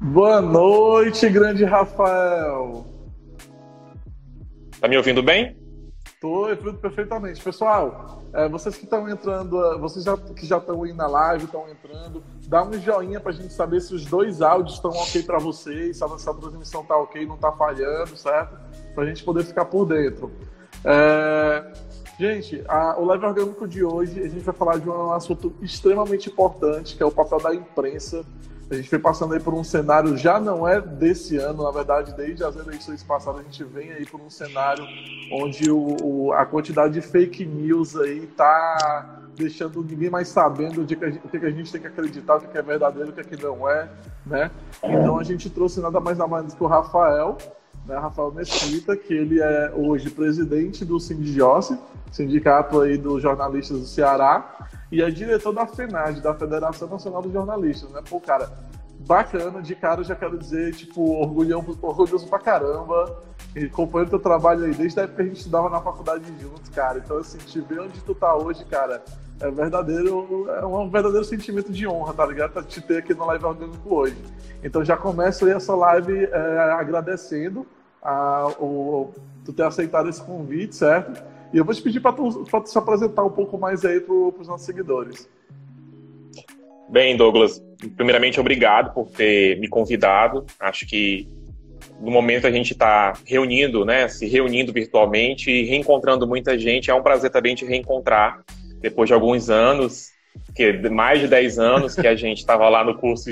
Boa noite, grande Rafael. Tá me ouvindo bem? Estou ouvindo perfeitamente. Pessoal, é, vocês que estão entrando, vocês já, que já estão aí na live, estão entrando, dá um joinha para a gente saber se os dois áudios estão ok para vocês, se a, se a transmissão está ok, não está falhando, certo? Para a gente poder ficar por dentro. É, gente, a, o Live Orgânico de hoje, a gente vai falar de um assunto extremamente importante, que é o papel da imprensa a gente foi passando aí por um cenário, já não é desse ano, na verdade, desde as eleições passadas, a gente vem aí por um cenário onde o, o a quantidade de fake news aí tá deixando ninguém mais sabendo de que gente, o que a gente tem que acreditar, o que é verdadeiro, o que, é que não é, né? Então a gente trouxe nada mais nada menos que o Rafael, né, Rafael Mesquita, que ele é hoje presidente do Sindigiose, sindicato aí dos jornalistas do Ceará, e é diretor da FENAD, da Federação Nacional dos Jornalistas, né? Pô, cara, bacana, de cara já quero dizer, tipo, orgulhoso, orgulhoso pra caramba, e acompanhando teu trabalho aí desde a época que a gente estudava na faculdade juntos, cara. Então, assim, te ver onde tu tá hoje, cara, é verdadeiro, é um verdadeiro sentimento de honra, tá ligado? Te ter aqui no Live Orgânico hoje. Então já começo aí essa live é, agradecendo a, o, tu ter aceitado esse convite, certo? E eu vou te pedir para tu, tu se apresentar um pouco mais aí para os nossos seguidores. Bem, Douglas, primeiramente, obrigado por ter me convidado. Acho que no momento a gente está reunindo, né, se reunindo virtualmente e reencontrando muita gente. É um prazer também te reencontrar depois de alguns anos, que mais de 10 anos que a gente estava lá no curso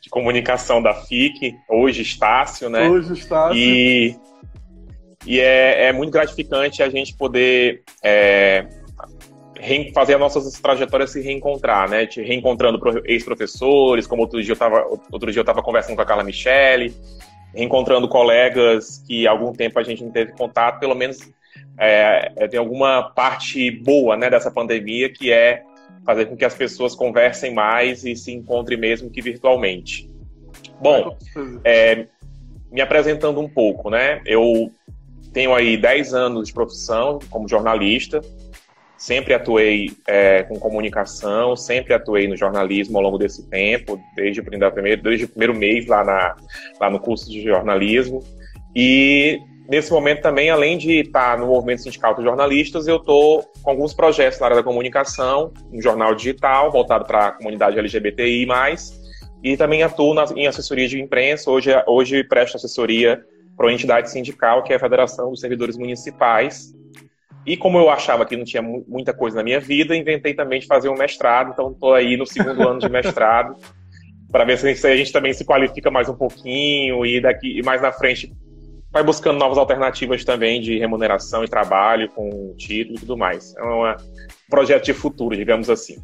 de comunicação da FIC, hoje Estácio, né? Hoje Estácio. E e é, é muito gratificante a gente poder é, fazer as nossas trajetórias se reencontrar, né? Te reencontrando ex-professores, como outro dia eu estava outro dia eu estava conversando com a Carla Michele, reencontrando colegas que há algum tempo a gente não teve contato, pelo menos é, é, tem alguma parte boa né, dessa pandemia que é fazer com que as pessoas conversem mais e se encontrem mesmo que virtualmente. Bom, é, me apresentando um pouco, né? Eu tenho aí 10 anos de profissão como jornalista, sempre atuei é, com comunicação, sempre atuei no jornalismo ao longo desse tempo, desde o primeiro, desde o primeiro mês lá, na, lá no curso de jornalismo. E nesse momento também, além de estar no movimento sindical dos jornalistas, eu estou com alguns projetos na área da comunicação, um jornal digital voltado para a comunidade LGBTI+, e também atuo na, em assessoria de imprensa. Hoje, hoje presto assessoria para uma entidade sindical, que é a Federação dos Servidores Municipais. E como eu achava que não tinha muita coisa na minha vida, inventei também de fazer um mestrado, então estou aí no segundo ano de mestrado, para ver se a gente também se qualifica mais um pouquinho e daqui e mais na frente vai buscando novas alternativas também de remuneração e trabalho com título e tudo mais. É um projeto de futuro, digamos assim.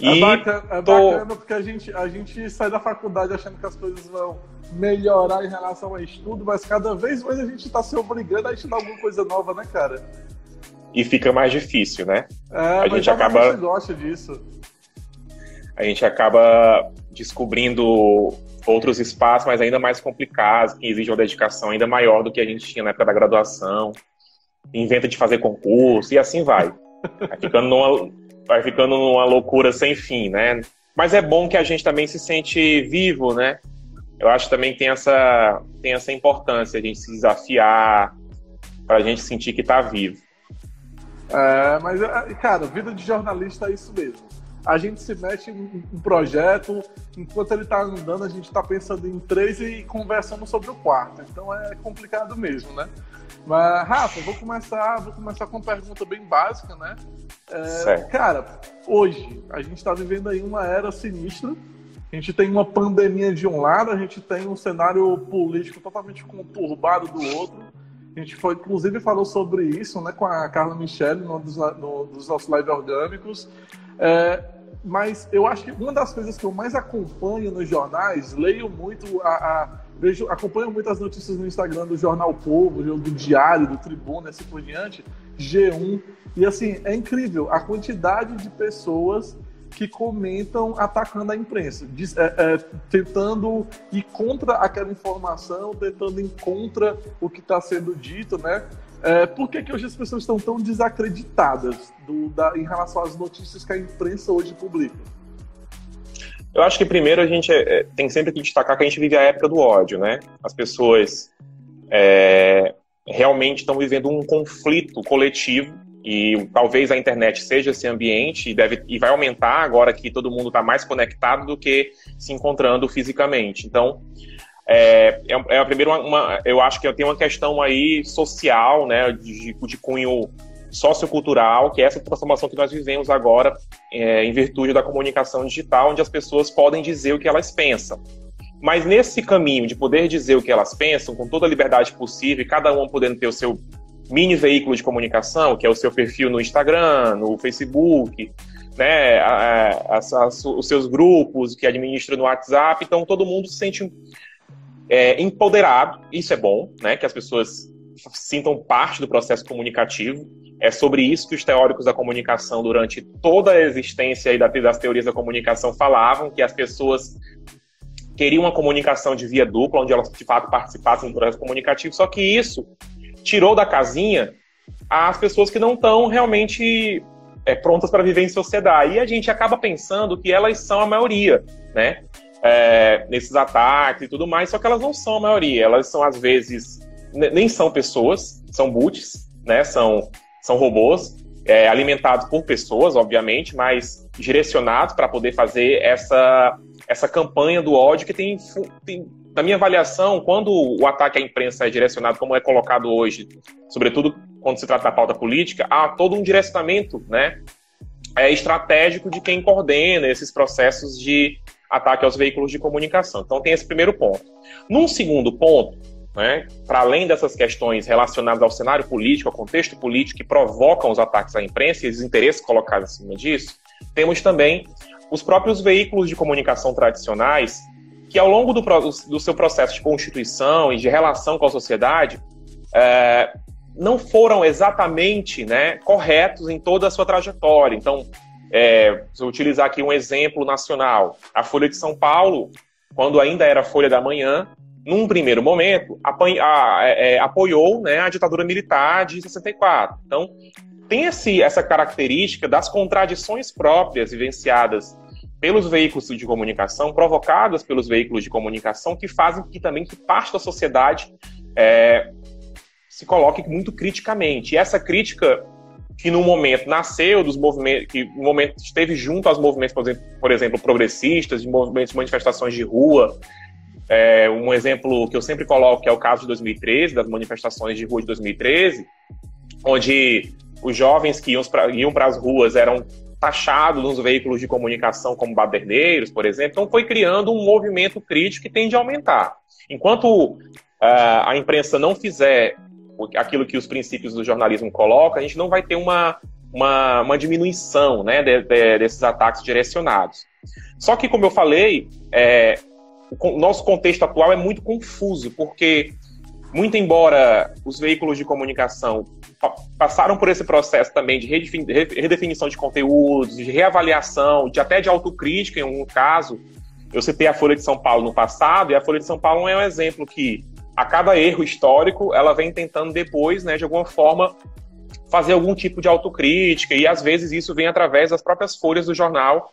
É, bacana, é tô... bacana porque a gente, a gente sai da faculdade achando que as coisas vão melhorar em relação ao estudo, mas cada vez mais a gente está se obrigando a estudar alguma coisa nova, né, cara? E fica mais difícil, né? É, a gente acaba. gosta disso. A gente acaba descobrindo outros espaços, mas ainda mais complicados, que exigem uma dedicação ainda maior do que a gente tinha na época da graduação. Inventa de fazer concurso e assim vai. Vai ficando numa, vai ficando numa loucura sem fim, né? Mas é bom que a gente também se sente vivo, né? eu acho também que tem essa, tem essa importância, a gente se desafiar, para a gente sentir que está vivo. É, mas, é, cara, vida de jornalista é isso mesmo. A gente se mete em um projeto, enquanto ele está andando, a gente está pensando em três e conversando sobre o quarto. Então é complicado mesmo, né? Mas, Rafa, vou começar, vou começar com uma pergunta bem básica, né? É, cara, hoje a gente está vivendo aí uma era sinistra a gente tem uma pandemia de um lado, a gente tem um cenário político totalmente conturbado do outro. A gente foi, inclusive, falou sobre isso né, com a Carla Michele no, no, dos nossos live orgânicos. É, mas eu acho que uma das coisas que eu mais acompanho nos jornais, leio muito, a, a, vejo, acompanho muitas notícias no Instagram do Jornal Povo, do Diário, do Tribuna, assim por diante, G1. E assim, é incrível a quantidade de pessoas que comentam atacando a imprensa, é, é, tentando ir contra aquela informação, tentando ir contra o que está sendo dito, né? É, por que, que hoje as pessoas estão tão desacreditadas do, da, em relação às notícias que a imprensa hoje publica? Eu acho que primeiro a gente é, é tem sempre que destacar que a gente vive a época do ódio, né? As pessoas é, realmente estão vivendo um conflito coletivo e talvez a internet seja esse ambiente e, deve, e vai aumentar agora que todo mundo está mais conectado do que se encontrando fisicamente. Então, é, é, é a primeira uma, eu acho que tem uma questão aí social, né, de, de cunho sociocultural, que é essa transformação que nós vivemos agora é, em virtude da comunicação digital, onde as pessoas podem dizer o que elas pensam. Mas nesse caminho de poder dizer o que elas pensam, com toda a liberdade possível, e cada um podendo ter o seu mini veículo de comunicação, que é o seu perfil no Instagram, no Facebook, né, a, a, a, os seus grupos que administra no WhatsApp, então todo mundo se sente é, empoderado, isso é bom, né, que as pessoas sintam parte do processo comunicativo. É sobre isso que os teóricos da comunicação, durante toda a existência das teorias da comunicação, falavam, que as pessoas queriam uma comunicação de via dupla, onde elas de fato participassem do processo comunicativo, só que isso tirou da casinha as pessoas que não estão realmente é, prontas para viver em sociedade. E a gente acaba pensando que elas são a maioria, né? É, nesses ataques e tudo mais, só que elas não são a maioria. Elas são, às vezes, nem são pessoas, são boots, né? São, são robôs, é, alimentados por pessoas, obviamente, mas direcionados para poder fazer essa, essa campanha do ódio que tem, tem na minha avaliação, quando o ataque à imprensa é direcionado, como é colocado hoje, sobretudo quando se trata da pauta política, há todo um direcionamento né, é, estratégico de quem coordena esses processos de ataque aos veículos de comunicação. Então, tem esse primeiro ponto. Num segundo ponto, né, para além dessas questões relacionadas ao cenário político, ao contexto político que provocam os ataques à imprensa e os interesses colocados acima disso, temos também os próprios veículos de comunicação tradicionais que ao longo do, do seu processo de constituição e de relação com a sociedade, é, não foram exatamente né, corretos em toda a sua trajetória. Então, é, utilizar aqui um exemplo nacional, a Folha de São Paulo, quando ainda era Folha da Manhã, num primeiro momento, a, é, é, apoiou né, a ditadura militar de 64. Então, tem esse, essa característica das contradições próprias vivenciadas pelos veículos de comunicação, provocadas pelos veículos de comunicação, que fazem que também que parte da sociedade é, se coloque muito criticamente. E essa crítica que no momento nasceu dos movimentos, que no momento esteve junto aos movimentos, por exemplo, por exemplo progressistas, de movimentos manifestações de rua. É, um exemplo que eu sempre coloco é o caso de 2013, das manifestações de rua de 2013, onde os jovens que iam para as ruas eram taxado nos veículos de comunicação como baderneiros, por exemplo, então foi criando um movimento crítico que tende a aumentar. Enquanto uh, a imprensa não fizer aquilo que os princípios do jornalismo colocam, a gente não vai ter uma, uma, uma diminuição né, de, de, desses ataques direcionados. Só que, como eu falei, é, o nosso contexto atual é muito confuso, porque, muito embora os veículos de comunicação passaram por esse processo também de redefinição de conteúdos, de reavaliação, de até de autocrítica em um caso. Eu citei a Folha de São Paulo no passado, e a Folha de São Paulo é um exemplo que, a cada erro histórico, ela vem tentando depois, né, de alguma forma, fazer algum tipo de autocrítica, e às vezes isso vem através das próprias folhas do jornal,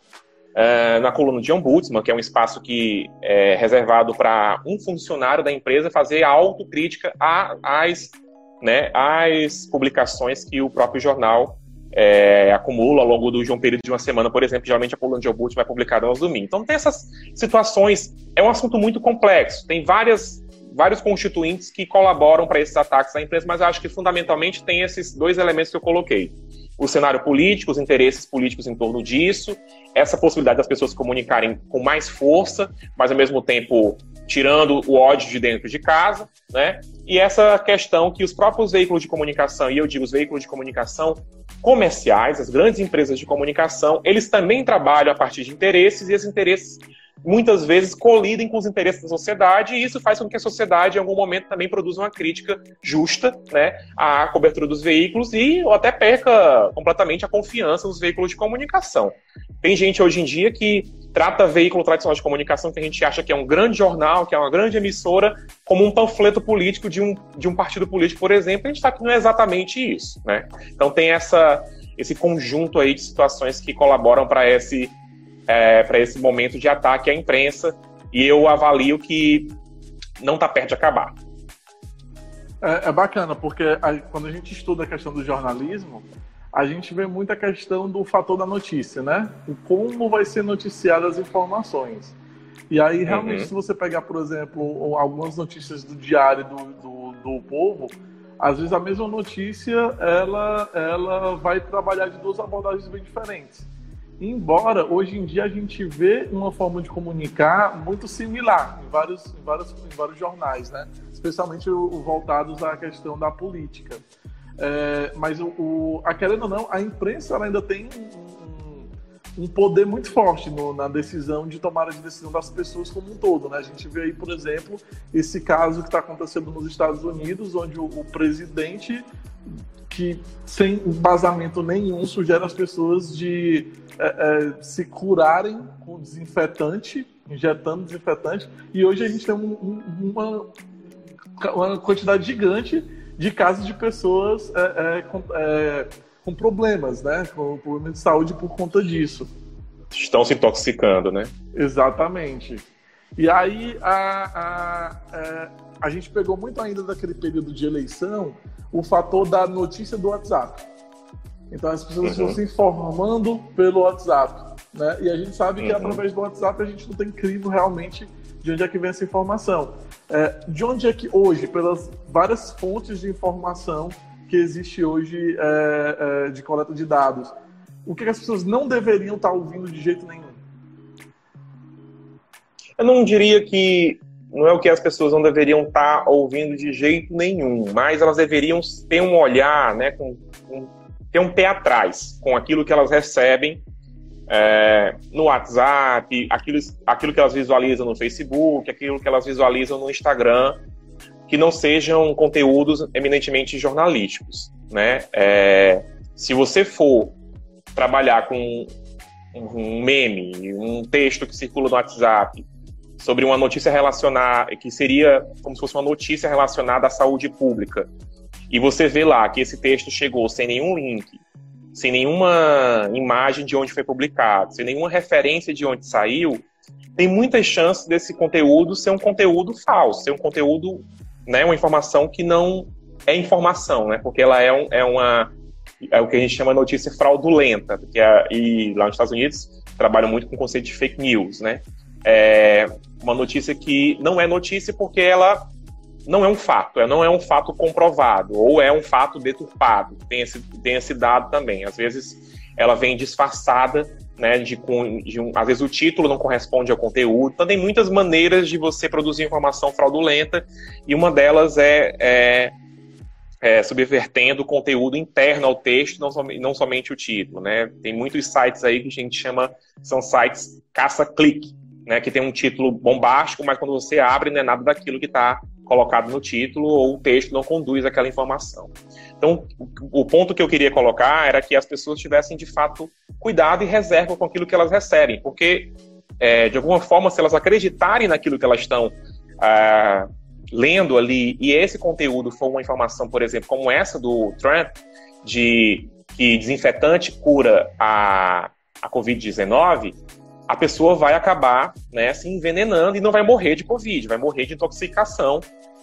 é, na coluna de Ombudsman, que é um espaço que é reservado para um funcionário da empresa fazer autocrítica às né, publicações que o próprio jornal é, acumula ao longo do, de um período de uma semana, por exemplo, geralmente a coluna de Obut vai publicada aos domingos. Então tem essas situações, é um assunto muito complexo, tem várias, vários constituintes que colaboram para esses ataques à empresa, mas acho que fundamentalmente tem esses dois elementos que eu coloquei. O cenário político, os interesses políticos em torno disso, essa possibilidade das pessoas se comunicarem com mais força, mas ao mesmo tempo tirando o ódio de dentro de casa, né? E essa questão que os próprios veículos de comunicação, e eu digo os veículos de comunicação comerciais, as grandes empresas de comunicação, eles também trabalham a partir de interesses e esses interesses muitas vezes colidem com os interesses da sociedade, e isso faz com que a sociedade, em algum momento, também produza uma crítica justa né, à cobertura dos veículos e ou até perca completamente a confiança nos veículos de comunicação. Tem gente hoje em dia que trata veículo tradicional de comunicação que a gente acha que é um grande jornal, que é uma grande emissora, como um panfleto político de um, de um partido político, por exemplo, a gente sabe que não é exatamente isso, né? Então tem essa, esse conjunto aí de situações que colaboram para esse, é, para esse momento de ataque à imprensa, e eu avalio que não está perto de acabar. É, é bacana, porque a, quando a gente estuda a questão do jornalismo, a gente vê muita questão do fator da notícia, né? O como vai ser noticiadas as informações. E aí, realmente, uhum. se você pegar, por exemplo, algumas notícias do diário do, do, do, povo, às vezes a mesma notícia, ela, ela vai trabalhar de duas abordagens bem diferentes. Embora, hoje em dia, a gente vê uma forma de comunicar muito similar em vários, em vários, em vários jornais, né? Especialmente voltados à questão da política. É, mas o, o, a querendo ou não, a imprensa ainda tem um, um poder muito forte no, na decisão de tomada de decisão das pessoas como um todo. Né? A gente vê aí, por exemplo, esse caso que está acontecendo nos Estados Unidos, onde o, o presidente sem embasamento nenhum sugere às pessoas de é, é, se curarem com desinfetante, injetando desinfetante, e hoje a gente tem um, um, uma, uma quantidade gigante de casos de pessoas é, é, com, é, com, problemas, né? Com problemas de saúde por conta disso. Estão se intoxicando, né? Exatamente. E aí a, a, a, é, a gente pegou muito ainda daquele período de eleição o fator da notícia do WhatsApp. Então as pessoas uhum. estão se informando pelo WhatsApp. Né? E a gente sabe que uhum. através do WhatsApp a gente não tem crivo realmente de onde é que vem essa informação. É, de onde é que hoje, pelas várias fontes de informação que existe hoje é, é, de coleta de dados, o que, que as pessoas não deveriam estar ouvindo de jeito nenhum? Eu não diria que não é o que as pessoas não deveriam estar ouvindo de jeito nenhum, mas elas deveriam ter um olhar, né, com, com, ter um pé atrás com aquilo que elas recebem é, no WhatsApp, aquilo, aquilo que elas visualizam no Facebook, aquilo que elas visualizam no Instagram, que não sejam conteúdos eminentemente jornalísticos. Né? É, se você for trabalhar com um meme, um texto que circula no WhatsApp sobre uma notícia relacionada, que seria como se fosse uma notícia relacionada à saúde pública, e você vê lá que esse texto chegou sem nenhum link, sem nenhuma imagem de onde foi publicado, sem nenhuma referência de onde saiu, tem muitas chances desse conteúdo ser um conteúdo falso, ser um conteúdo, né, uma informação que não é informação, né, porque ela é, um, é uma é o que a gente chama notícia fraudulenta, porque e lá nos Estados Unidos trabalham muito com o conceito de fake news, né? É uma notícia que não é notícia porque ela não é um fato, não é um fato comprovado, ou é um fato deturpado. Tem esse, tem esse dado também. Às vezes ela vem disfarçada, né, de, de um, às vezes o título não corresponde ao conteúdo. Então tem muitas maneiras de você produzir informação fraudulenta, e uma delas é, é, é subvertendo o conteúdo interno ao texto, não, som, não somente o título. Né? Tem muitos sites aí que a gente chama, são sites caça-clique, né, que tem um título bombástico, mas quando você abre não é nada daquilo que está colocado no título ou o texto não conduz aquela informação. Então, o ponto que eu queria colocar era que as pessoas tivessem, de fato, cuidado e reserva com aquilo que elas recebem, porque, é, de alguma forma, se elas acreditarem naquilo que elas estão ah, lendo ali, e esse conteúdo for uma informação, por exemplo, como essa do Trump, de que desinfetante cura a, a Covid-19, a pessoa vai acabar né, se envenenando e não vai morrer de Covid, vai morrer de intoxicação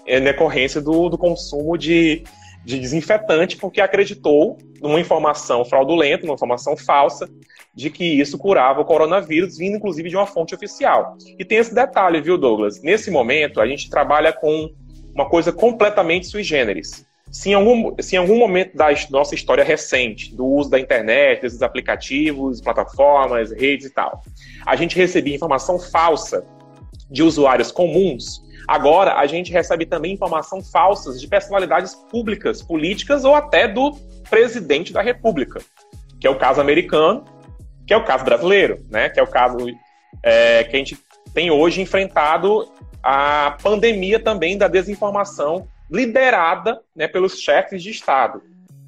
é, decorrência do, do consumo de, de desinfetante, porque acreditou numa informação fraudulenta, numa informação falsa, de que isso curava o coronavírus, vindo inclusive de uma fonte oficial. E tem esse detalhe, viu, Douglas? Nesse momento, a gente trabalha com uma coisa completamente sui generis. Se em algum, se em algum momento da nossa história recente, do uso da internet, desses aplicativos, plataformas, redes e tal, a gente recebia informação falsa de usuários comuns, agora a gente recebe também informação falsas de personalidades públicas, políticas ou até do presidente da República, que é o caso americano, que é o caso brasileiro, né? Que é o caso é, que a gente tem hoje enfrentado a pandemia também da desinformação liderada né, pelos chefes de Estado.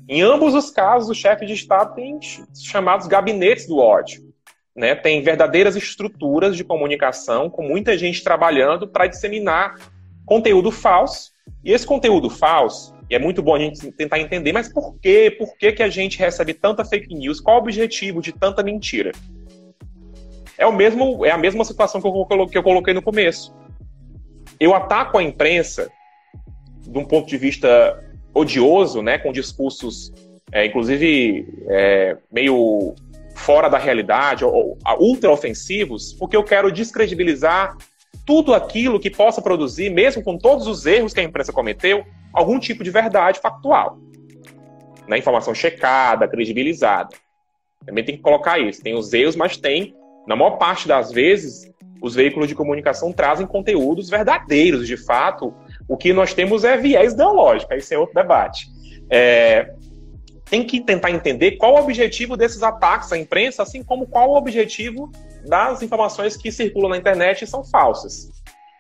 Em ambos os casos, os chefes de Estado têm chamados gabinetes do ódio. né, tem verdadeiras estruturas de comunicação, com muita gente trabalhando para disseminar conteúdo falso. E esse conteúdo falso, e é muito bom a gente tentar entender, mas por quê? Por que, que a gente recebe tanta fake news? Qual o objetivo de tanta mentira? É, o mesmo, é a mesma situação que eu, que eu coloquei no começo. Eu ataco a imprensa de um ponto de vista odioso, né, com discursos, é, inclusive, é, meio fora da realidade, ou, ou ultra ofensivos, porque eu quero descredibilizar tudo aquilo que possa produzir, mesmo com todos os erros que a imprensa cometeu, algum tipo de verdade factual. Né? Informação checada, credibilizada. Também tem que colocar isso. Tem os erros, mas tem, na maior parte das vezes, os veículos de comunicação trazem conteúdos verdadeiros, de fato. O que nós temos é viés ideológico, esse é outro debate. É, tem que tentar entender qual o objetivo desses ataques à imprensa, assim como qual o objetivo das informações que circulam na internet e são falsas.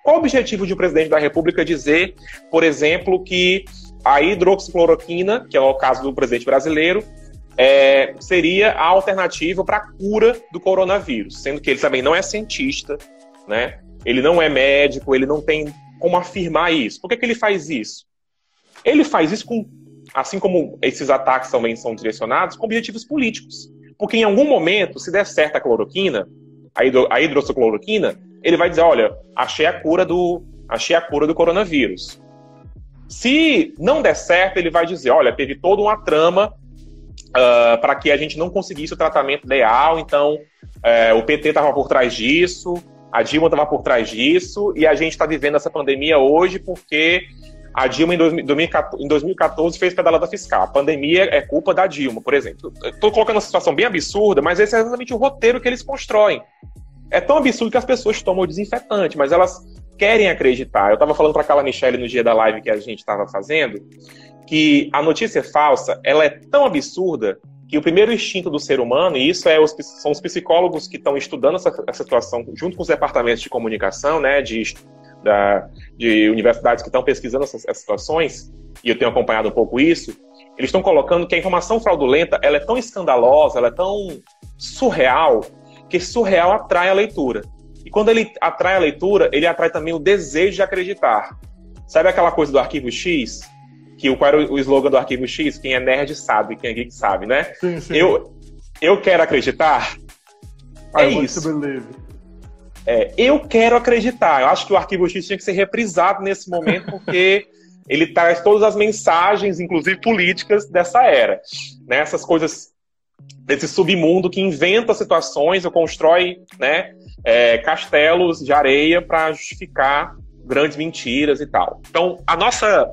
Qual o objetivo de um presidente da República dizer, por exemplo, que a hidroxicloroquina, que é o caso do presidente brasileiro, é, seria a alternativa para a cura do coronavírus, sendo que ele também não é cientista, né? Ele não é médico, ele não tem como afirmar isso. Por que, que ele faz isso? Ele faz isso com assim como esses ataques também são direcionados, com objetivos políticos. Porque em algum momento, se der certo a cloroquina, a, hidro, a hidroxicloroquina, ele vai dizer, olha, achei a cura do, achei a cura do coronavírus. Se não der certo, ele vai dizer, olha, teve toda uma trama uh, para que a gente não conseguisse o tratamento ideal, então uh, o PT estava por trás disso, a Dilma estava por trás disso, e a gente está vivendo essa pandemia hoje porque a Dilma, em 2014, fez pedalada fiscal. A pandemia é culpa da Dilma, por exemplo. Estou colocando uma situação bem absurda, mas esse é exatamente o roteiro que eles constroem. É tão absurdo que as pessoas tomam o desinfetante, mas elas querem acreditar. Eu estava falando para aquela Michelle no dia da live que a gente estava fazendo, que a notícia falsa ela é tão absurda que o primeiro instinto do ser humano, e isso é os, são os psicólogos que estão estudando essa, essa situação junto com os departamentos de comunicação, né, de da, de universidades que estão pesquisando essas, essas, situações, e eu tenho acompanhado um pouco isso, eles estão colocando que a informação fraudulenta ela é tão escandalosa, ela é tão surreal, que surreal atrai a leitura. E quando ele atrai a leitura, ele atrai também o desejo de acreditar. Sabe aquela coisa do arquivo X? Que qual era o slogan do arquivo X? Quem é nerd sabe, quem é geek sabe, né? Sim, sim. Eu, eu quero acreditar. I é isso. É, eu quero acreditar. Eu acho que o Arquivo X tinha que ser reprisado nesse momento, porque ele traz todas as mensagens, inclusive políticas, dessa era. Né? Essas coisas desse submundo que inventa situações ou constrói né, é, castelos de areia para justificar grandes mentiras e tal. Então, a nossa,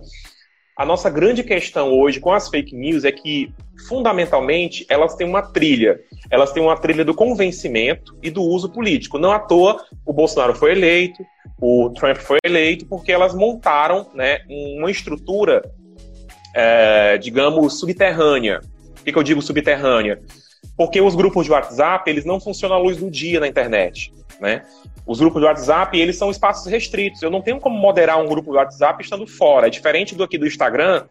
a nossa grande questão hoje com as fake news é que, fundamentalmente, elas têm uma trilha elas têm uma trilha do convencimento e do uso político. Não à toa o Bolsonaro foi eleito, o Trump foi eleito, porque elas montaram né, uma estrutura, é, digamos, subterrânea. Por que, que eu digo subterrânea? Porque os grupos de WhatsApp, eles não funcionam à luz do dia na internet. Né? Os grupos de WhatsApp, eles são espaços restritos. Eu não tenho como moderar um grupo de WhatsApp estando fora. É diferente do aqui do Instagram,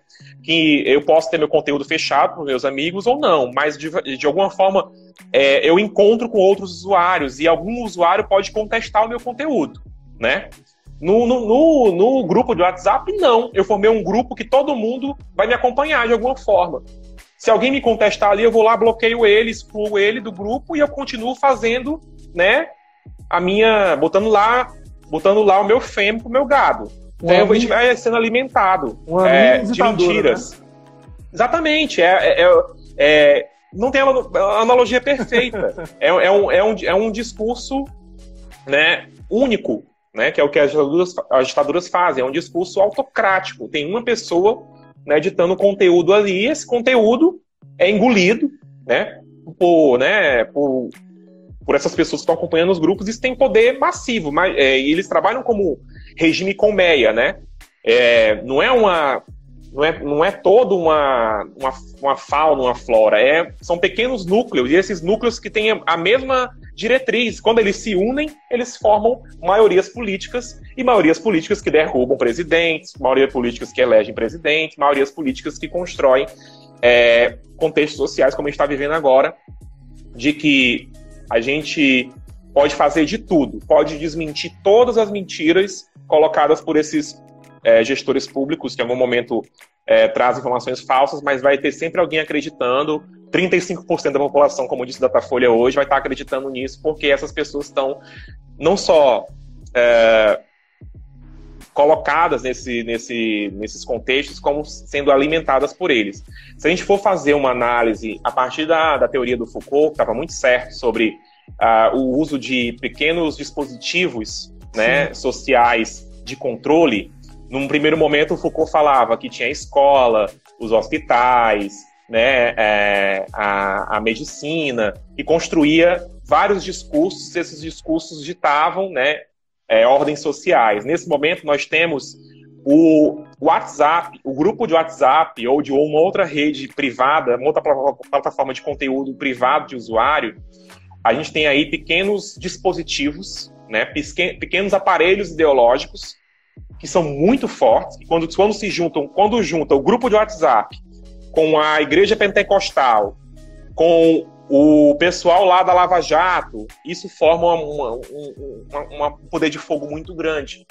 que eu posso ter meu conteúdo fechado para meus amigos ou não, mas de, de alguma forma é, eu encontro com outros usuários e algum usuário pode contestar o meu conteúdo, né? No, no, no, no, grupo de WhatsApp, não. Eu formei um grupo que todo mundo vai me acompanhar de alguma forma. Se alguém me contestar ali, eu vou lá, bloqueio ele, excluo ele do grupo e eu continuo fazendo, né, a minha. botando lá, botando lá o meu fêmeo pro meu gado. Então a gente vai sendo alimentado é, de mentiras. Né? Exatamente. É, é, é, é não tem analogia perfeita. é, é, um, é, um, é um discurso né, único, né, que é o que as ditaduras, as ditaduras fazem. É um discurso autocrático. Tem uma pessoa né, ditando conteúdo ali, esse conteúdo é engolido né, por, né, por, por essas pessoas que estão acompanhando os grupos. Isso tem poder massivo, mas, é, eles trabalham como regime colmeia, né? É, não é uma não é, não é toda uma, uma, uma fauna, uma flora, é, são pequenos núcleos, e esses núcleos que têm a mesma diretriz. Quando eles se unem, eles formam maiorias políticas, e maiorias políticas que derrubam presidentes, maiorias políticas que elegem presidentes, maiorias políticas que constroem é, contextos sociais, como a gente está vivendo agora, de que A gente pode fazer de tudo, pode desmentir todas as mentiras colocadas por esses é, gestores públicos que em algum momento é, trazem informações falsas, mas vai ter sempre alguém acreditando. 35% da população, como disse Datafolha hoje, vai estar acreditando nisso, porque essas pessoas estão não só é, colocadas nesse, nesse, nesses contextos como sendo alimentadas por eles. Se a gente for fazer uma análise a partir da, da teoria do Foucault, que estava muito certo sobre uh, o uso de pequenos dispositivos né, sociais de controle, num primeiro momento o Foucault falava que tinha a escola, os hospitais, né, é, a, a medicina, e construía vários discursos, esses discursos ditavam né, é, ordens sociais. Nesse momento, nós temos o WhatsApp, o grupo de WhatsApp ou de uma outra rede privada, uma outra plataforma de conteúdo privado de usuário, a gente tem aí pequenos dispositivos, né, pequenos aparelhos ideológicos que são muito fortes, e quando, quando se juntam, quando junta o grupo de WhatsApp com a igreja pentecostal, com o pessoal lá da Lava Jato, isso forma um uma, poder de fogo muito grande.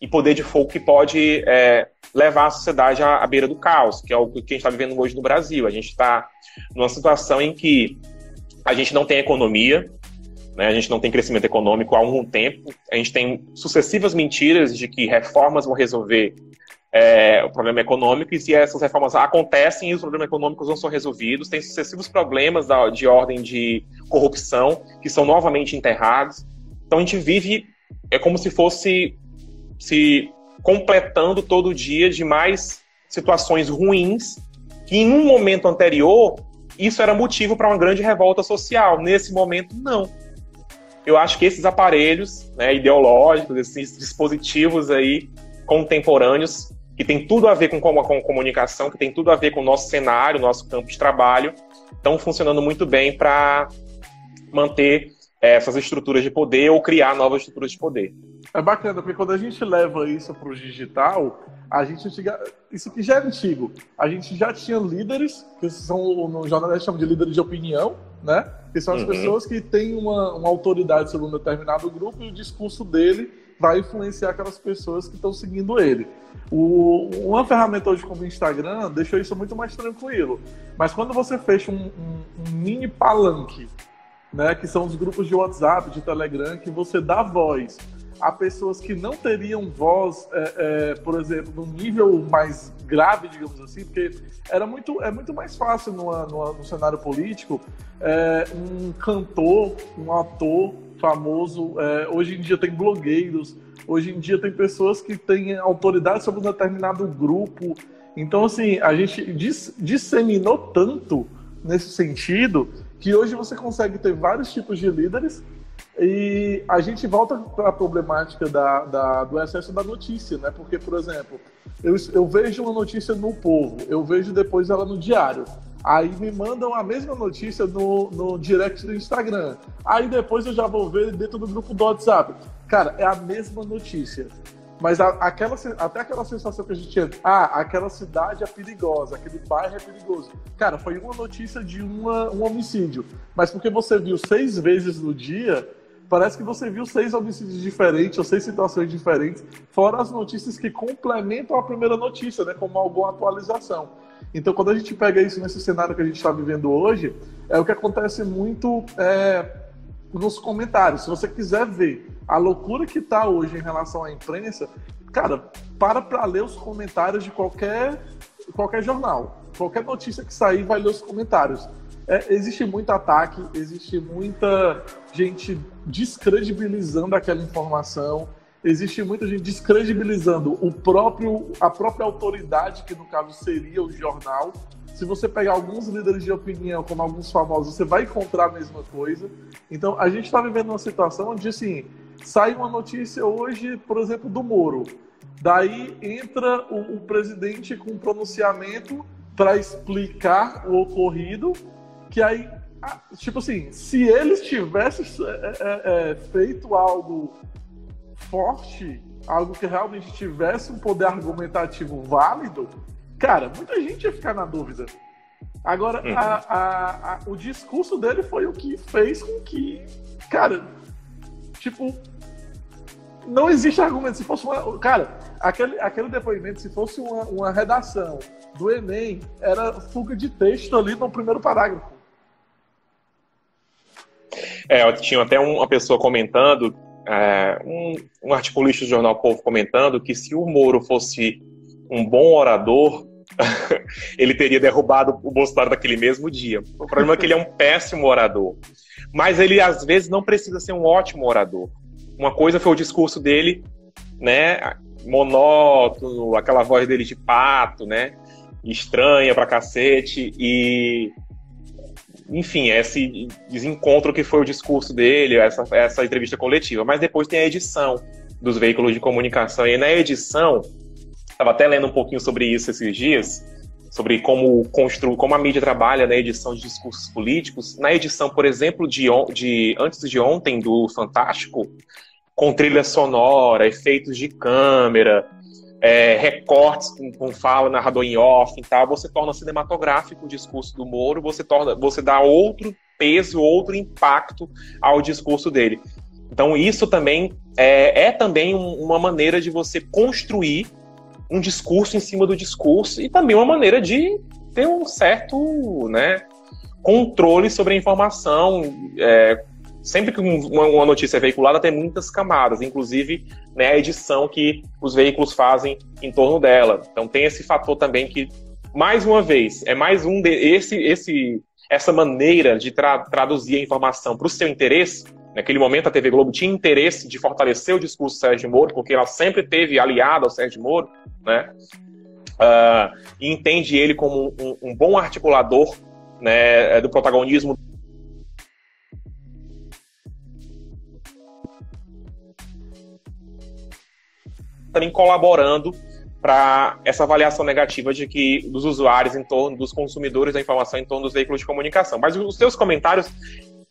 E poder de fogo que pode é, levar a sociedade à, à, beira do caos, que é o que a gente está vivendo hoje no Brasil. A gente está numa situação em que a gente não tem economia, né, a gente não tem crescimento econômico há algum tempo, a gente tem sucessivas mentiras de que reformas vão resolver é, o problema econômico, e se essas reformas acontecem e os problemas econômicos não são resolvidos, tem sucessivos problemas da, de ordem de corrupção que são novamente enterrados. Então a gente vive é como se fosse se completando todo dia de mais situações ruins que em um momento anterior isso era motivo para uma grande revolta social. Nesse momento, não. Eu acho que esses aparelhos né, ideológicos, esses dispositivos aí contemporâneos, que tem tudo a ver com, com, com comunicação, que tem tudo a ver com o nosso cenário, nosso campo de trabalho, estão funcionando muito bem para manter é, essas estruturas de poder ou criar novas estruturas de poder. É bacana, porque quando a gente leva isso para o digital, a gente isso que já é antigo. A gente já tinha líderes, que são no jornalismo chamam de líderes de opinião, né? Que são as uhum. pessoas que têm uma, uma autoridade sobre um determinado grupo e o discurso dele vai influenciar aquelas pessoas que estão seguindo ele. O, uma ferramenta hoje como o Instagram deixou isso muito mais tranquilo. Mas quando você fecha um, um, um mini palanque, né, que são os grupos de WhatsApp, de Telegram, que você dá voz a pessoas que não teriam voz, é, é, por exemplo, no nível mais grave, digamos assim, porque era muito, é muito mais fácil no cenário político é, um cantor, um ator famoso. É, hoje em dia tem blogueiros, hoje em dia tem pessoas que têm autoridade sobre um determinado grupo. Então, assim, a gente dis, disseminou tanto nesse sentido que hoje você consegue ter vários tipos de líderes e a gente volta para a problemática da, da, do excesso da notícia, né? Porque, por exemplo, eu, eu vejo uma notícia no Povo, eu vejo depois ela no Diário. Aí me mandam a mesma notícia no, no direct do Instagram. Aí depois eu já vou ver dentro do grupo do WhatsApp. Cara, é a mesma notícia. Mas a, aquela, até aquela sensação que a gente tinha, ah, aquela cidade é perigosa, aquele bairro é perigoso. Cara, foi uma notícia de uma, um homicídio. Mas porque você viu seis vezes no dia, parece que você viu seis homicídios diferentes ou seis situações diferentes, fora as notícias que complementam a primeira notícia, né, como alguma atualização. Então, quando a gente pega isso nesse cenário que a gente está vivendo hoje, é o que acontece muito é, nos comentários. Se você quiser ver a loucura que está hoje em relação à imprensa, cara, para para ler os comentários de qualquer, qualquer jornal. Qualquer notícia que sair, vai ler os comentários. É, existe muito ataque, existe muita gente descredibilizando aquela informação existe muita gente descredibilizando o próprio, a própria autoridade, que no caso seria o jornal. Se você pegar alguns líderes de opinião, como alguns famosos, você vai encontrar a mesma coisa. Então, a gente está vivendo uma situação onde, assim, sai uma notícia hoje, por exemplo, do Moro. Daí entra o, o presidente com um pronunciamento para explicar o ocorrido, que aí, tipo assim, se eles tivessem é, é, é, feito algo forte, algo que realmente tivesse um poder argumentativo válido, cara, muita gente ia ficar na dúvida. Agora, uhum. a, a, a, o discurso dele foi o que fez com que, cara, tipo, não existe argumento. Se fosse uma. Cara, aquele, aquele depoimento, se fosse uma, uma redação do Enem, era fuga de texto ali no primeiro parágrafo. É, tinha até uma pessoa comentando, é, um, um articulista do jornal Povo comentando que se o Moro fosse um bom orador, ele teria derrubado o Bolsonaro daquele mesmo dia. O problema é que ele é um péssimo orador. Mas ele, às vezes, não precisa ser um ótimo orador. Uma coisa foi o discurso dele, né? Monótono, aquela voz dele de pato, né? Estranha pra cacete. E. Enfim, esse desencontro que foi o discurso dele, essa, essa entrevista coletiva. Mas depois tem a edição dos veículos de comunicação. E na edição, estava até lendo um pouquinho sobre isso esses dias, sobre como construir, como a mídia trabalha na edição de discursos políticos. Na edição, por exemplo, de, de antes de ontem do Fantástico, com trilha sonora, efeitos de câmera, é, recortes com, com, fala, narrador em off e tal, você torna cinematográfico o discurso do Moro, você torna, você dá outro peso, outro impacto ao discurso dele. Então isso também é, é também um, uma maneira de você construir um discurso em cima do discurso e também uma maneira de ter um certo né, controle sobre a informação, é, sempre que uma, notícia é veiculada, tem muitas camadas, inclusive né, a edição que os veículos fazem em torno dela. Então tem esse fator também que, mais uma vez, é mais um de, esse, esse, essa maneira de tra traduzir a informação para o seu interesse. Naquele momento, a TV Globo tinha interesse de fortalecer o discurso do Sérgio Moro, porque ela sempre teve aliada ao Sérgio Moro, né? Uh, e entende ele como um, um bom articulador né, do protagonismo também colaborando para essa avaliação negativa de que dos usuários em torno dos consumidores da informação em torno dos veículos de comunicação. Mas os seus comentários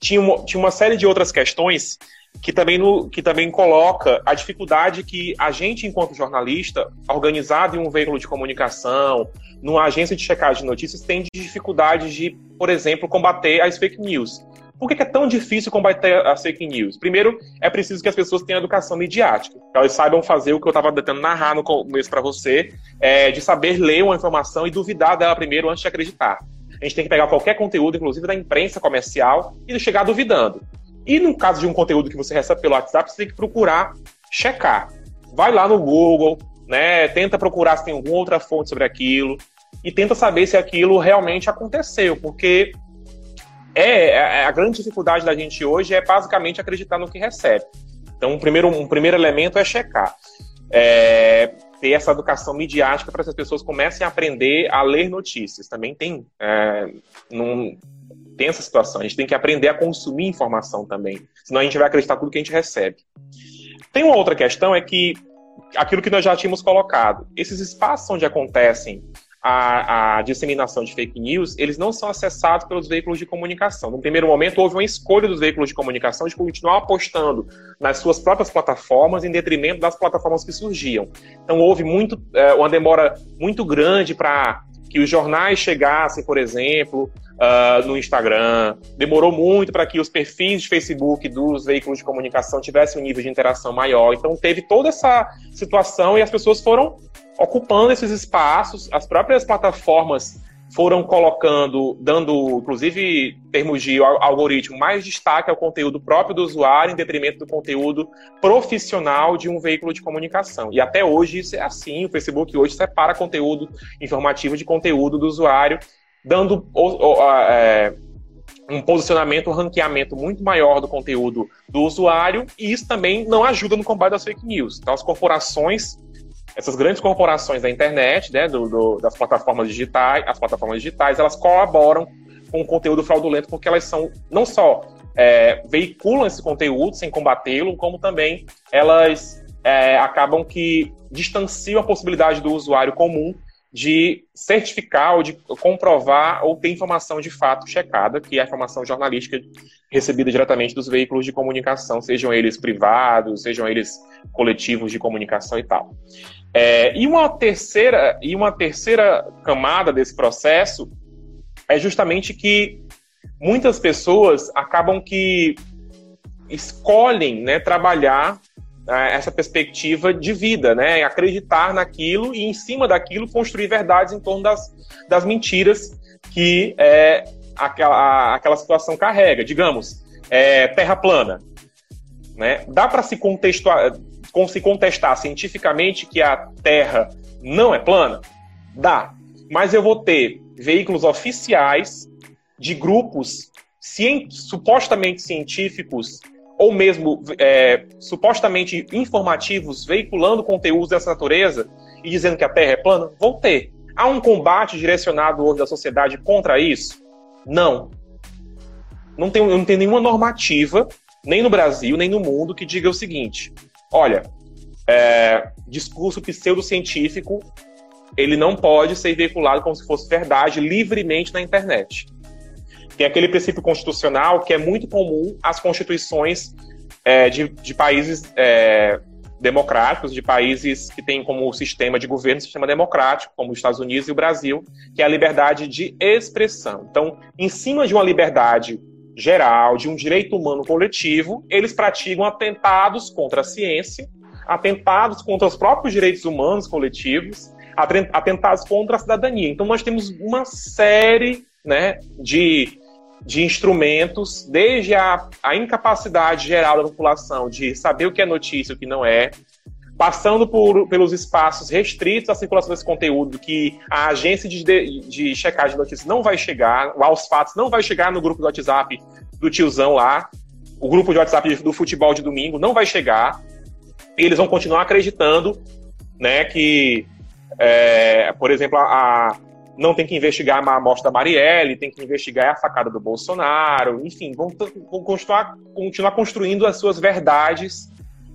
tinham, tinham uma série de outras questões que também, no, que também coloca a dificuldade que a gente, enquanto jornalista, organizado em um veículo de comunicação, numa agência de checagem de notícias, tem dificuldade de, por exemplo, combater as fake news. Por que é tão difícil combater as fake news? Primeiro, é preciso que as pessoas tenham educação midiática. Que elas saibam fazer o que eu estava tentando narrar no começo para você, é, de saber ler uma informação e duvidar dela primeiro antes de acreditar. A gente tem que pegar qualquer conteúdo, inclusive da imprensa comercial, e chegar duvidando. E no caso de um conteúdo que você recebe pelo WhatsApp, você tem que procurar checar. Vai lá no Google, né? Tenta procurar se tem alguma outra fonte sobre aquilo e tenta saber se aquilo realmente aconteceu, porque é, é, a grande dificuldade da gente hoje é basicamente acreditar no que recebe. Então, um primeiro, um primeiro elemento é checar. É, ter essa educação midiática para que as pessoas comecem a aprender a ler notícias. Também tem, é, num, tem essa situação. A gente tem que aprender a consumir informação também. Senão a gente vai acreditar tudo que a gente recebe. Tem uma outra questão, é que aquilo que nós já tínhamos colocado, esses espaços onde acontecem a, a, disseminação de fake news, eles não são acessados pelos veículos de comunicação. No primeiro momento, houve uma escolha dos veículos de comunicação de continuar apostando nas suas próprias plataformas em detrimento das plataformas que surgiam. Então, houve muito, é, uma demora muito grande para que os jornais chegassem, por exemplo, uh, no Instagram. Demorou muito para que os perfis de Facebook dos veículos de comunicação tivessem um nível de interação maior. Então, teve toda essa situação e as pessoas foram ocupando esses espaços, as próprias plataformas foram colocando, dando, inclusive, termos de algoritmo, mais destaque ao conteúdo próprio do usuário em detrimento do conteúdo profissional de um veículo de comunicação. E até hoje isso é assim. O Facebook hoje separa conteúdo informativo de conteúdo do usuário, dando é, um posicionamento, um ranqueamento muito maior do conteúdo do usuário, e isso também não ajuda no combate das fake news. Então, as corporações essas grandes corporações da internet, né, do, do, das plataformas digitais, as plataformas digitais, elas colaboram com o conteúdo fraudulento porque elas são não só é, veiculam esse conteúdo sem combatê-lo, como também elas é, acabam que distanciam a possibilidade do usuário comum de certificar ou de comprovar ou ter informação de fato checada, que é a informação jornalística recebida diretamente dos veículos de comunicação, sejam eles privados, sejam eles coletivos de comunicação e tal. É, e uma terceira e uma terceira camada desse processo é justamente que muitas pessoas acabam que escolhem né, trabalhar né, essa perspectiva de vida, né, acreditar naquilo e, em cima daquilo, construir verdades em torno das, das mentiras que é, aquela, aquela situação carrega. Digamos, é, terra plana. Né? Dá para se, se contestar cientificamente que a Terra não é plana? Dá. Mas eu vou ter veículos oficiais de grupos supostamente científicos ou mesmo é, supostamente informativos veiculando conteúdos dessa natureza e dizendo que a Terra é plana? Vou ter. Há um combate direcionado hoje da sociedade contra isso? Não. Não tem, não tem nenhuma normativa, nem no Brasil, nem no mundo, que diga o seguinte: olha, é, discurso pseudocientífico ele não pode ser veiculado como se fosse verdade livremente na internet. Tem aquele princípio constitucional que é muito comum às constituições é, de, de, países é, democráticos, de países que têm como sistema de governo sistema democrático, como os Estados Unidos e o Brasil, que é a liberdade de expressão. Então, em cima de uma liberdade geral, de um direito humano coletivo, eles praticam atentados contra a ciência, atentados contra os próprios direitos humanos coletivos, atentados contra a cidadania. Então, nós temos uma série né, de, de instrumentos, desde a, a incapacidade geral da população de saber o que é notícia e o que não é, passando por, pelos espaços restritos à circulação desse conteúdo, que a agência de, de, de checagem de notícias não vai chegar, o Aos Fatos não vai chegar no grupo do WhatsApp do tiozão lá, o grupo de WhatsApp do futebol de domingo não vai chegar, e eles vão continuar acreditando né, que, é, por exemplo, a, não tem que investigar a morte da Marielle, tem que investigar a facada do Bolsonaro, enfim, vão, vão continuar, continuar construindo as suas verdades,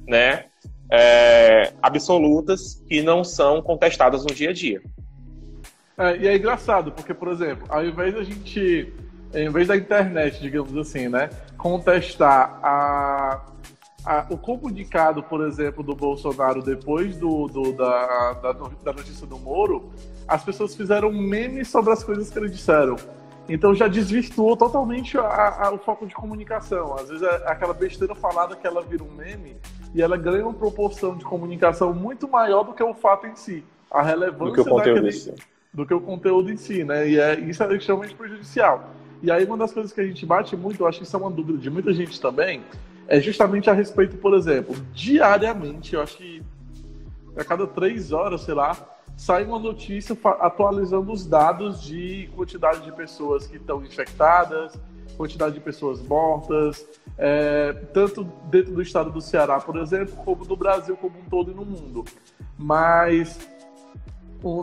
né, é, absolutas que não são contestadas no dia a dia. É, e é engraçado, porque, por exemplo, ao invés da gente, ao invés da internet, digamos assim, né, contestar a, a, o comunicado, por exemplo, do Bolsonaro depois do, do da, da, da notícia do Moro, as pessoas fizeram memes sobre as coisas que ele disseram. Então já desvirtuou totalmente a, a, o foco de comunicação. Às vezes é aquela besteira falada que ela vira um meme e ela ganha uma proporção de comunicação muito maior do que o fato em si. A relevância do que o conteúdo, daquele, do que o conteúdo em si, né? E é, isso é extremamente prejudicial. E aí uma das coisas que a gente bate muito, eu acho que isso é uma dúvida de muita gente também, é justamente a respeito, por exemplo, diariamente, eu acho que a cada três horas, sei lá, sai uma notícia atualizando os dados de quantidade de pessoas que estão infectadas, quantidade de pessoas mortas, é, tanto dentro do estado do Ceará, por exemplo, como no Brasil como um todo e no mundo. Mas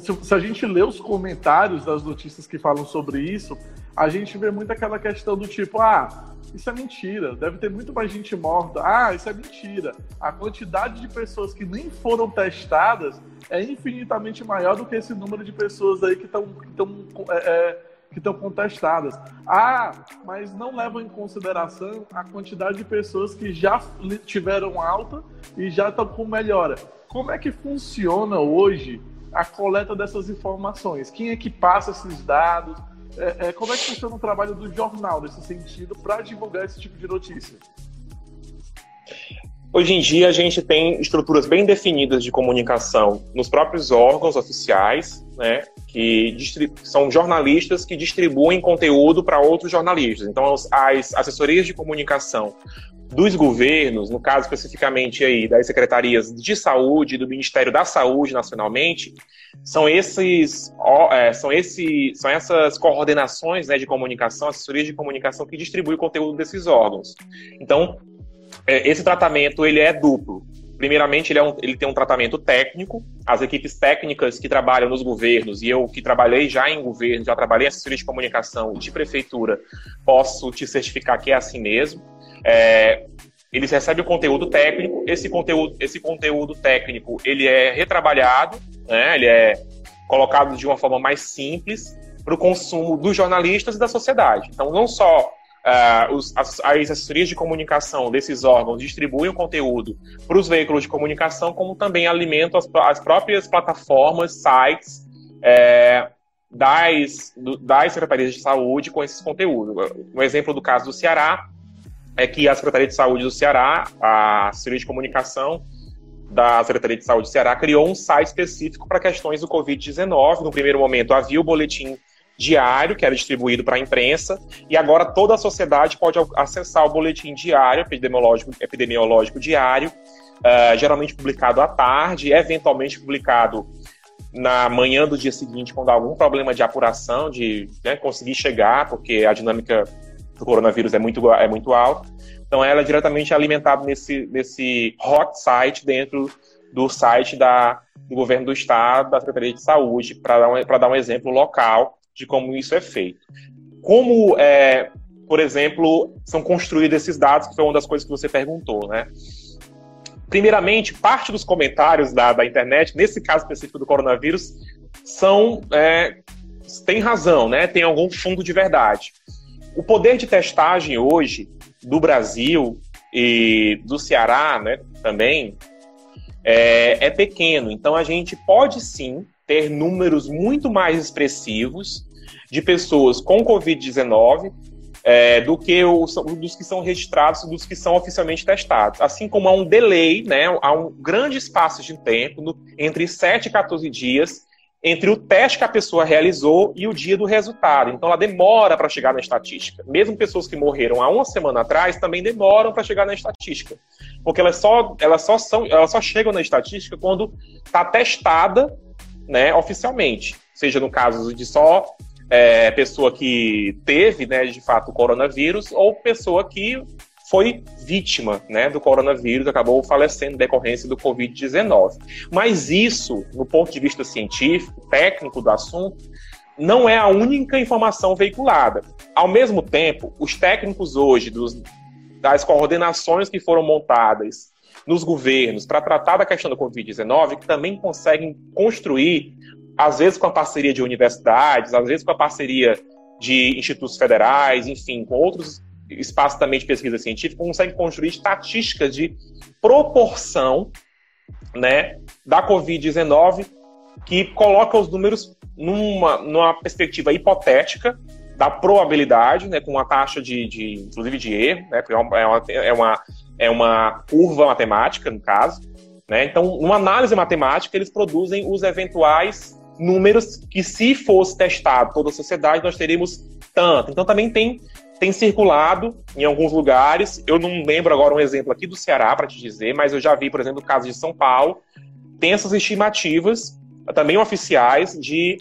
se, se a gente lê os comentários das notícias que falam sobre isso, a gente vê muito aquela questão do tipo, ah, isso é mentira, deve ter muito mais gente morta. Ah, isso é mentira. A quantidade de pessoas que nem foram testadas é infinitamente maior do que esse número de pessoas aí que estão é, é, que estão contestadas. Ah, mas não levam em consideração a quantidade de pessoas que já tiveram alta e já estão com melhora. Como é que funciona hoje a coleta dessas informações? Quem é que passa esses dados? É, é, como é que funciona o trabalho do jornal nesse sentido para divulgar esse tipo de notícia? Hoje em dia a gente tem estruturas bem definidas de comunicação nos próprios órgãos oficiais, né, que são jornalistas que distribuem conteúdo para outros jornalistas. Então as assessorias de comunicação dos governos, no caso especificamente aí das secretarias de saúde, do Ministério da Saúde nacionalmente, são esses, é, são esse, são essas coordenações né, de comunicação, assessorias de comunicação que distribuem conteúdo desses órgãos. Então, é, esse tratamento ele é duplo. Primeiramente, ele, é um, ele tem um tratamento técnico. As equipes técnicas que trabalham nos governos, e eu que trabalhei já em governo, já trabalhei em assessoria de comunicação de prefeitura, posso te certificar que é assim mesmo. É, eles recebem o conteúdo técnico, esse conteúdo, esse conteúdo técnico ele é retrabalhado, né, ele é colocado de uma forma mais simples para o consumo dos jornalistas e da sociedade. Então, não só uh, os, as, as, assessorias de comunicação desses órgãos distribuem o conteúdo para os veículos de comunicação, como também alimentam as, as próprias plataformas, sites, é, das, das secretarias de saúde com esses conteúdos. Um exemplo do caso do Ceará é que a Secretaria de Saúde do Ceará, a Secretaria de Comunicação da Secretaria de Saúde do Ceará, criou um site específico para questões do Covid-19. No primeiro momento havia o boletim diário, que era distribuído para a imprensa, e agora toda a sociedade pode acessar o boletim diário, epidemiológico, epidemiológico diário, uh, geralmente publicado à tarde, eventualmente publicado na manhã do dia seguinte, quando há algum problema de apuração, de né, conseguir chegar, porque a dinâmica do coronavírus é muito, é muito alta. Então, ela é diretamente alimentada nesse, nesse hot site dentro do site da, do governo do estado, da Secretaria de Saúde, para dar, um, dar um exemplo local de como isso é feito. Como, é, por exemplo, são construídos esses dados, que foi uma das coisas que você perguntou, né? Primeiramente, parte dos comentários da, da internet, nesse caso específico do coronavírus, são é, tem razão, né? Tem algum fundo de verdade. O poder de testagem hoje do Brasil e do Ceará, né, também é, é pequeno. Então a gente pode sim ter números muito mais expressivos de pessoas com Covid-19 é, do que os, dos que são registrados, dos que são oficialmente testados. Assim como há um delay, né, há um grande espaço de tempo no, entre 7 e 14 dias entre o teste que a pessoa realizou e o dia do resultado. Então ela demora para chegar na estatística. Mesmo pessoas que morreram há uma semana atrás também demoram para chegar na estatística. Porque elas só, elas só, são, elas só chegam na estatística quando está testada né, oficialmente. Seja no caso de só é, pessoa que teve, né, de fato, o coronavírus, ou pessoa que foi vítima né, do coronavírus, acabou falecendo em decorrência do Covid-19. Mas isso, no ponto de vista científico, técnico do assunto, não é a única informação veiculada. Ao mesmo tempo, os técnicos hoje dos, das coordenações que foram montadas nos governos para tratar da questão do Covid-19, que também conseguem construir, às vezes com a parceria de universidades, às vezes com a parceria de institutos federais, enfim, com outros espaços também de pesquisa científica, conseguem construir estatísticas de proporção né, da Covid-19 que coloca os números numa, numa perspectiva hipotética da probabilidade, né, com uma taxa de, de inclusive de erro, né, porque é uma, é uma, é uma curva matemática, no caso. Né? Então, numa análise matemática, eles produzem os eventuais números que, se fosse testado toda a sociedade, nós teríamos tanto. Então, também tem, tem circulado em alguns lugares. Eu não lembro agora um exemplo aqui do Ceará, para te dizer, mas eu já vi, por exemplo, o caso de São Paulo. Tem essas estimativas, também oficiais, de,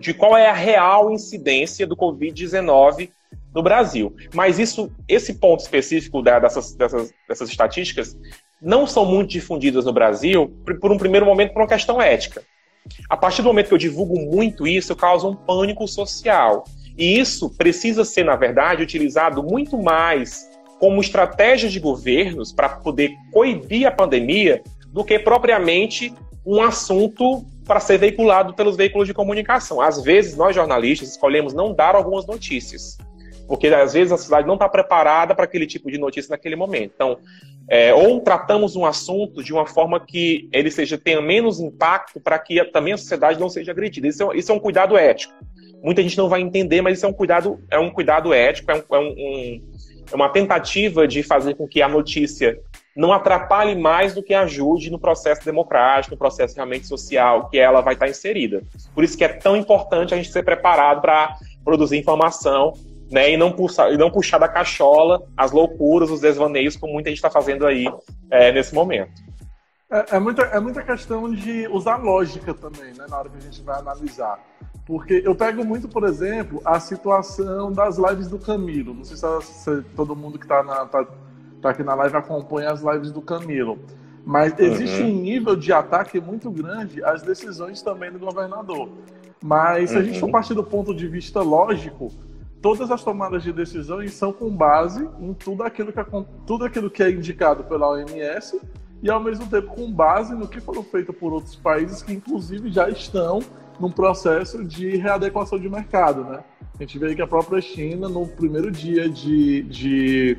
de qual é a real incidência do Covid-19 no Brasil. Mas isso, esse ponto específico da, dessas, dessas, dessas estatísticas não são muito difundidas no Brasil, por, um primeiro momento, por uma questão ética. A partir do momento que eu divulgo muito isso, eu causo um pânico social. E isso precisa ser, na verdade, utilizado muito mais como estratégia de governos para poder coibir a pandemia do que propriamente um assunto para ser veiculado pelos veículos de comunicação. Às vezes, nós jornalistas escolhemos não dar algumas notícias porque às vezes a cidade não está preparada para aquele tipo de notícia naquele momento. Então, é, ou tratamos um assunto de uma forma que ele seja tenha menos impacto para que também a sociedade não seja agredida. Isso é, isso é, um cuidado ético. Muita gente não vai entender, mas isso é um cuidado, é um cuidado ético, é, um, é, um, é uma tentativa de fazer com que a notícia não atrapalhe mais do que ajude no processo democrático, no processo realmente social que ela vai estar inserida. Por isso que é tão importante a gente ser preparado para produzir informação né, e não, puxar, e não puxar da cachola as loucuras, os desvaneios, como muita gente está fazendo aí é, nesse momento. É, é, muita, é muita questão de usar lógica também, né, na hora que a gente vai analisar. Porque eu pego muito, por exemplo, a situação das lives do Camilo. Não sei se, se todo mundo que está tá, tá aqui na live acompanha as lives do Camilo. Mas existe uhum. um nível de ataque muito grande às decisões também do governador. Mas se a gente for uhum. partir do ponto de vista lógico, todas as tomadas de decisões são com base em tudo aquilo que, tudo aquilo que é indicado pela OMS e, ao mesmo tempo, com base no que foram feito por outros países que, inclusive, já estão num processo de readequação de mercado, né? A gente vê que a própria China, no primeiro dia de, de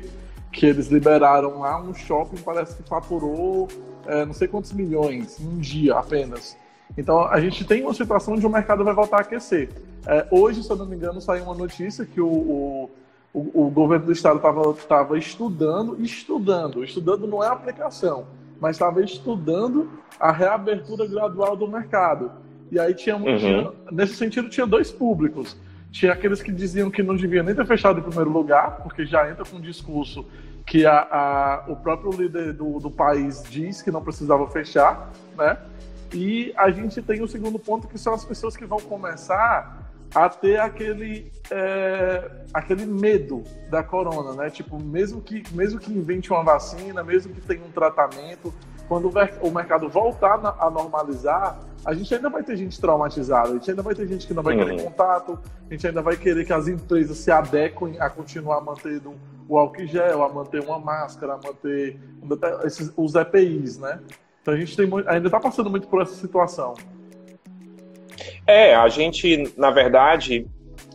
que eles liberaram lá, um shopping parece que faturou é, não sei quantos milhões em um dia apenas. Então, a gente tem uma situação onde o mercado vai voltar a aquecer. É, hoje, se eu não me engano, saiu uma notícia que o, o, o, o governo do estado estava estudando, estudando, estudando não é aplicação, mas estava estudando a reabertura gradual do mercado. E aí tinha, uhum. tinha, nesse sentido, tinha dois públicos. Tinha aqueles que diziam que não devia nem ter fechado em primeiro lugar, porque já entra com um discurso que a, a, o próprio líder do, do país diz que não precisava fechar, né? E a gente tem o segundo ponto, que são as pessoas que vão começar a ter aquele, é, aquele medo da corona, né? Tipo, mesmo que, mesmo que invente uma vacina, mesmo que tenha um tratamento, quando o, mercado voltar a normalizar, a gente ainda vai ter gente traumatizada, a gente ainda vai ter gente que não vai uhum. querer contato, a gente ainda vai querer que as empresas se adequem a continuar mantendo o álcool gel, a manter uma máscara, a manter esses, os EPIs, né? Então a gente tem, ainda está passando muito por essa situação. É, a gente, na verdade,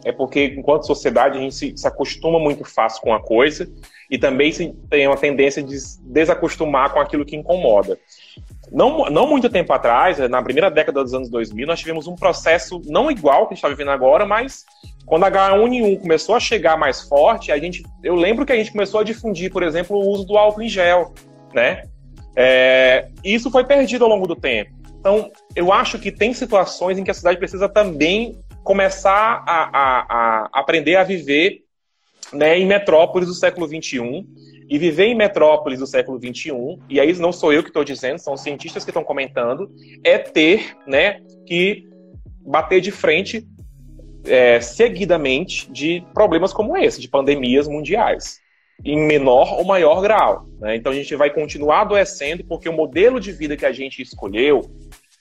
é porque enquanto sociedade a gente se, se acostuma muito fácil com a coisa e também se, tem uma tendência de desacostumar com aquilo que incomoda. Não, não muito tempo atrás, na primeira década dos anos 2000, nós tivemos um processo não igual que a gente está vivendo agora, mas quando a H1N1 começou a chegar mais forte, a gente, eu lembro que a gente começou a difundir, por exemplo, o uso do álcool em gel, né? É, isso foi perdido ao longo do tempo. Então, eu acho que tem situações em que a cidade precisa também começar a, a, a aprender a viver né, em metrópoles do século XXI. E viver em metrópoles do século XXI, e aí não sou eu que estou dizendo, são cientistas que estão comentando, é ter né, que bater de frente é, seguidamente de problemas como esse, de pandemias mundiais em menor ou maior grau. Né? Então a gente vai continuar adoecendo porque o modelo de vida que a gente escolheu,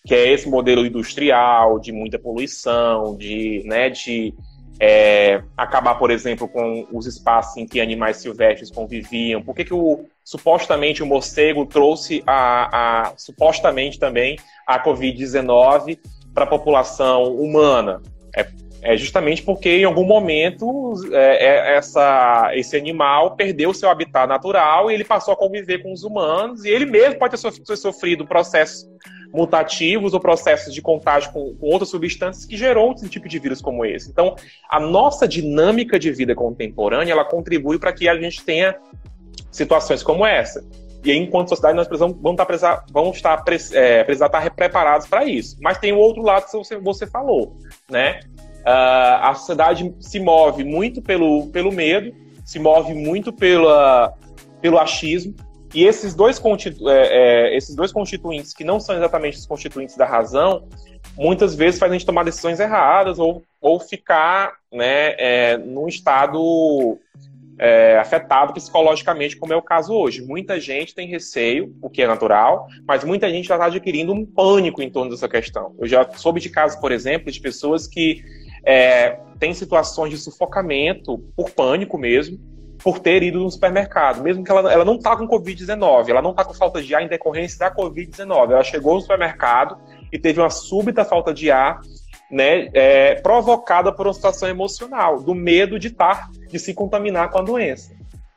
que é esse modelo industrial, de muita poluição, de, né, de é, acabar, por exemplo, com os espaços em que animais silvestres conviviam. Por que, que o, supostamente o morcego trouxe a, a supostamente também a Covid-19 para a população humana? É é justamente porque em algum momento é, é, essa, esse animal perdeu seu habitat natural e ele passou a conviver com os humanos e ele mesmo pode ter sofrido processos mutativos ou processos de contágio com, com outras substâncias que gerou um tipo de vírus como esse. Então, a nossa dinâmica de vida contemporânea ela contribui para que a gente tenha situações como essa. E aí, enquanto sociedade, nós precisamos, vamos estar, precisar, vamos estar, é, precisar estar preparados para isso. Mas tem o outro lado que você, você falou, né? Uh, a sociedade se move muito pelo, pelo medo, se move muito pela, pelo achismo, e esses dois, constitu é, é, esses dois constituintes, que não são exatamente os constituintes da razão, muitas vezes fazem a gente tomar decisões erradas ou, ou ficar né, é, num estado é, afetado psicologicamente, como é o caso hoje. Muita gente tem receio, o que é natural, mas muita gente já está adquirindo um pânico em torno dessa questão. Eu já soube de casos, por exemplo, de pessoas que é, tem situações de sufocamento por pânico mesmo, por ter ido no supermercado, mesmo que ela, ela não está com Covid-19, ela não está com falta de ar em decorrência da Covid-19. Ela chegou no supermercado e teve uma súbita falta de ar, né, é, provocada por uma situação emocional, do medo de estar, de se contaminar com a doença.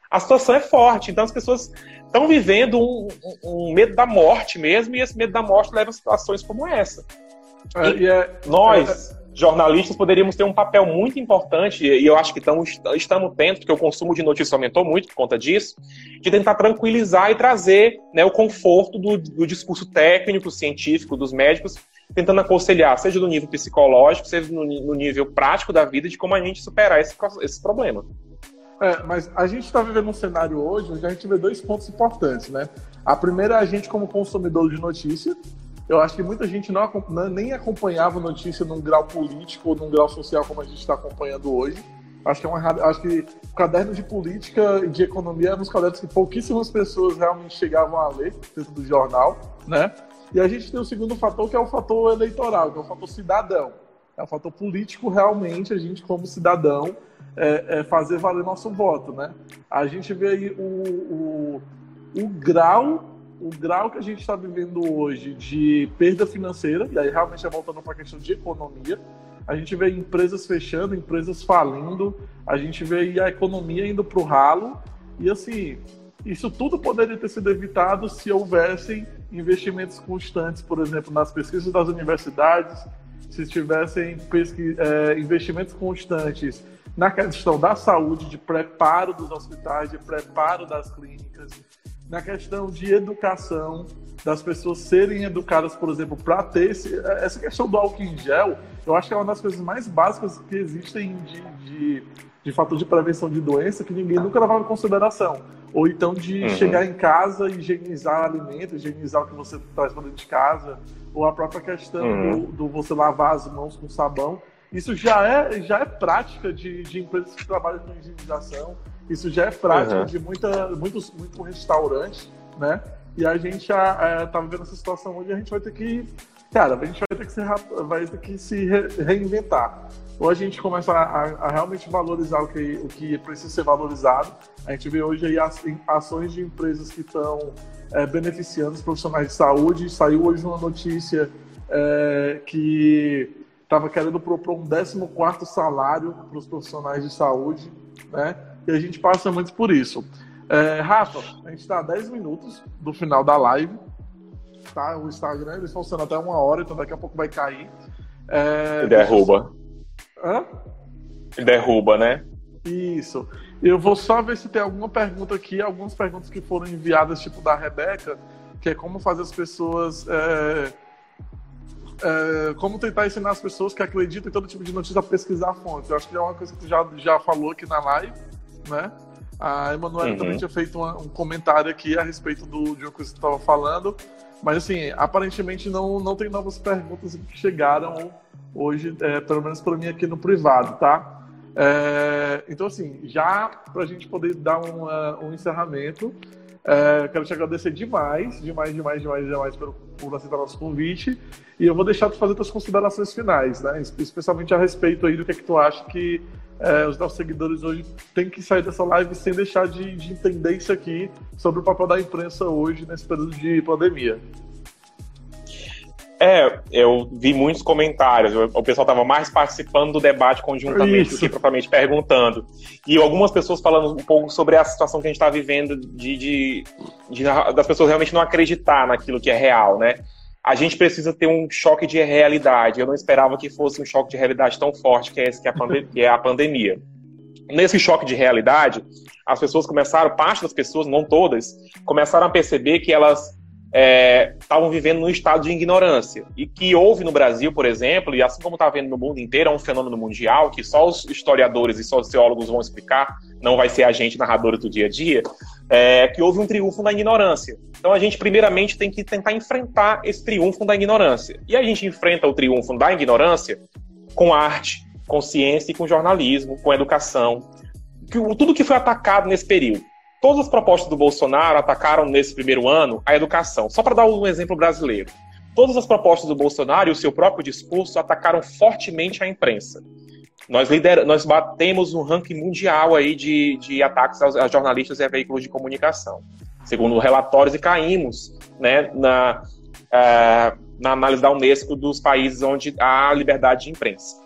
A situação é forte, então as pessoas estão vivendo um, um, um medo da morte mesmo, e esse medo da morte leva a situações como essa. É, e é, nós, é, jornalistas poderíamos ter um papel muito importante, e eu acho que estamos, estamos tendo, porque o consumo de notícias aumentou muito por conta disso, de tentar tranquilizar e trazer né, o conforto do, do discurso técnico, científico dos médicos, tentando aconselhar, seja no nível psicológico, seja no, no nível prático da vida, de como a gente superar esse, esse problema. É, mas a gente está vivendo um cenário hoje onde a gente vê dois pontos importantes, né? A primeira é a gente como consumidor de notícia, eu acho que muita gente não, nem acompanhava notícia num grau político ou num grau social como a gente está acompanhando hoje. Acho que é uma acho que o caderno de política e de economia eram os cadernos que pouquíssimas pessoas realmente chegavam a ler dentro do jornal, né? E a gente tem o segundo fator que é o fator eleitoral, que é o fator cidadão. É o fator político realmente a gente como cidadão é, é fazer valer nosso voto, né? A gente vê aí o, o, o grau o grau que a gente está vivendo hoje de perda financeira, e aí realmente é voltando para a questão de economia, a gente vê empresas fechando, empresas falindo, a gente vê a economia indo para o ralo, e assim, isso tudo poderia ter sido evitado se houvessem investimentos constantes, por exemplo, nas pesquisas das universidades, se tivessem é, investimentos constantes na questão da saúde, de preparo dos hospitais, de preparo das clínicas, na questão de educação, das pessoas serem educadas, por exemplo, para ter esse, essa questão do álcool em gel, eu acho que é uma das coisas mais básicas que existem de, de, de fator de prevenção de doença que ninguém nunca levava em consideração. Ou então de uhum. chegar em casa e higienizar alimento, higienizar o que você traz para dentro de casa, ou a própria questão uhum. do, do, você lavar as mãos com sabão. Isso já é, já é prática de, de empresas que trabalham com higienização, isso já é prática uhum. de muita, muitos, muitos restaurantes, né? E a gente já é, tá vivendo essa situação onde a gente vai ter que. Cara, a gente vai ter que se, vai ter que se reinventar. Ou a gente começa a, a, realmente valorizar o que, o que precisa ser valorizado. A gente vê hoje aí ações de empresas que estão é, beneficiando os profissionais de saúde. Saiu hoje uma notícia é, que estava querendo propor um 14 salário para os profissionais de saúde, né? E a gente passa muito por isso. É, Rafa, a gente está a 10 minutos do final da live. Tá? O Instagram eles funcionam até uma hora, então daqui a pouco vai cair. É, derruba. Hã? Derruba, né? Isso. Eu vou só ver se tem alguma pergunta aqui, algumas perguntas que foram enviadas, tipo da Rebeca, que é como fazer as pessoas. É, é, como tentar ensinar as pessoas que acreditam em todo tipo de notícia a pesquisar fontes. Eu acho que é uma coisa que tu já, já falou aqui na live né? A Emanuela uhum. também tinha feito uma, um comentário aqui a respeito do, de uma coisa que você estava falando, mas assim, aparentemente não, não tem novas perguntas que chegaram hoje, é, pelo menos para mim aqui no privado, tá? É, então, assim, já para a gente poder dar um, uh, um encerramento, é, quero te agradecer demais, demais, demais, demais, demais por, por aceitar nosso convite. E eu vou deixar tu fazer tuas considerações finais, né? Especialmente a respeito aí do que é que tu acha que é, os nossos seguidores hoje têm que sair dessa live sem deixar de, de entender isso aqui sobre o papel da imprensa hoje nesse período de pandemia. É, eu vi muitos comentários. O pessoal estava mais participando do debate conjuntamente Isso. do que propriamente perguntando. E algumas pessoas falando um pouco sobre a situação que a gente está vivendo de, de, de, das pessoas realmente não acreditar naquilo que é real, né? A gente precisa ter um choque de realidade. Eu não esperava que fosse um choque de realidade tão forte que é esse que é a, pandem que é a pandemia. Nesse choque de realidade, as pessoas começaram, parte das pessoas, não todas, começaram a perceber que elas estavam é, vivendo num estado de ignorância. E que houve no Brasil, por exemplo, e assim como está havendo no mundo inteiro, é um fenômeno mundial que só os historiadores e sociólogos vão explicar, não vai ser a gente narradora do dia a dia, é, que houve um triunfo da ignorância. Então a gente, primeiramente, tem que tentar enfrentar esse triunfo da ignorância. E a gente enfrenta o triunfo da ignorância com arte, com ciência e com jornalismo, com educação. Tudo que foi atacado nesse período. Todas as propostas do Bolsonaro atacaram nesse primeiro ano a educação. Só para dar um exemplo brasileiro. Todas as propostas do Bolsonaro e o seu próprio discurso atacaram fortemente a imprensa. Nós, lider... Nós batemos um ranking mundial aí de, de ataques aos, aos jornalistas e a veículos de comunicação. Segundo relatórios, e caímos né, na, uh, na análise da Unesco dos países onde há liberdade de imprensa.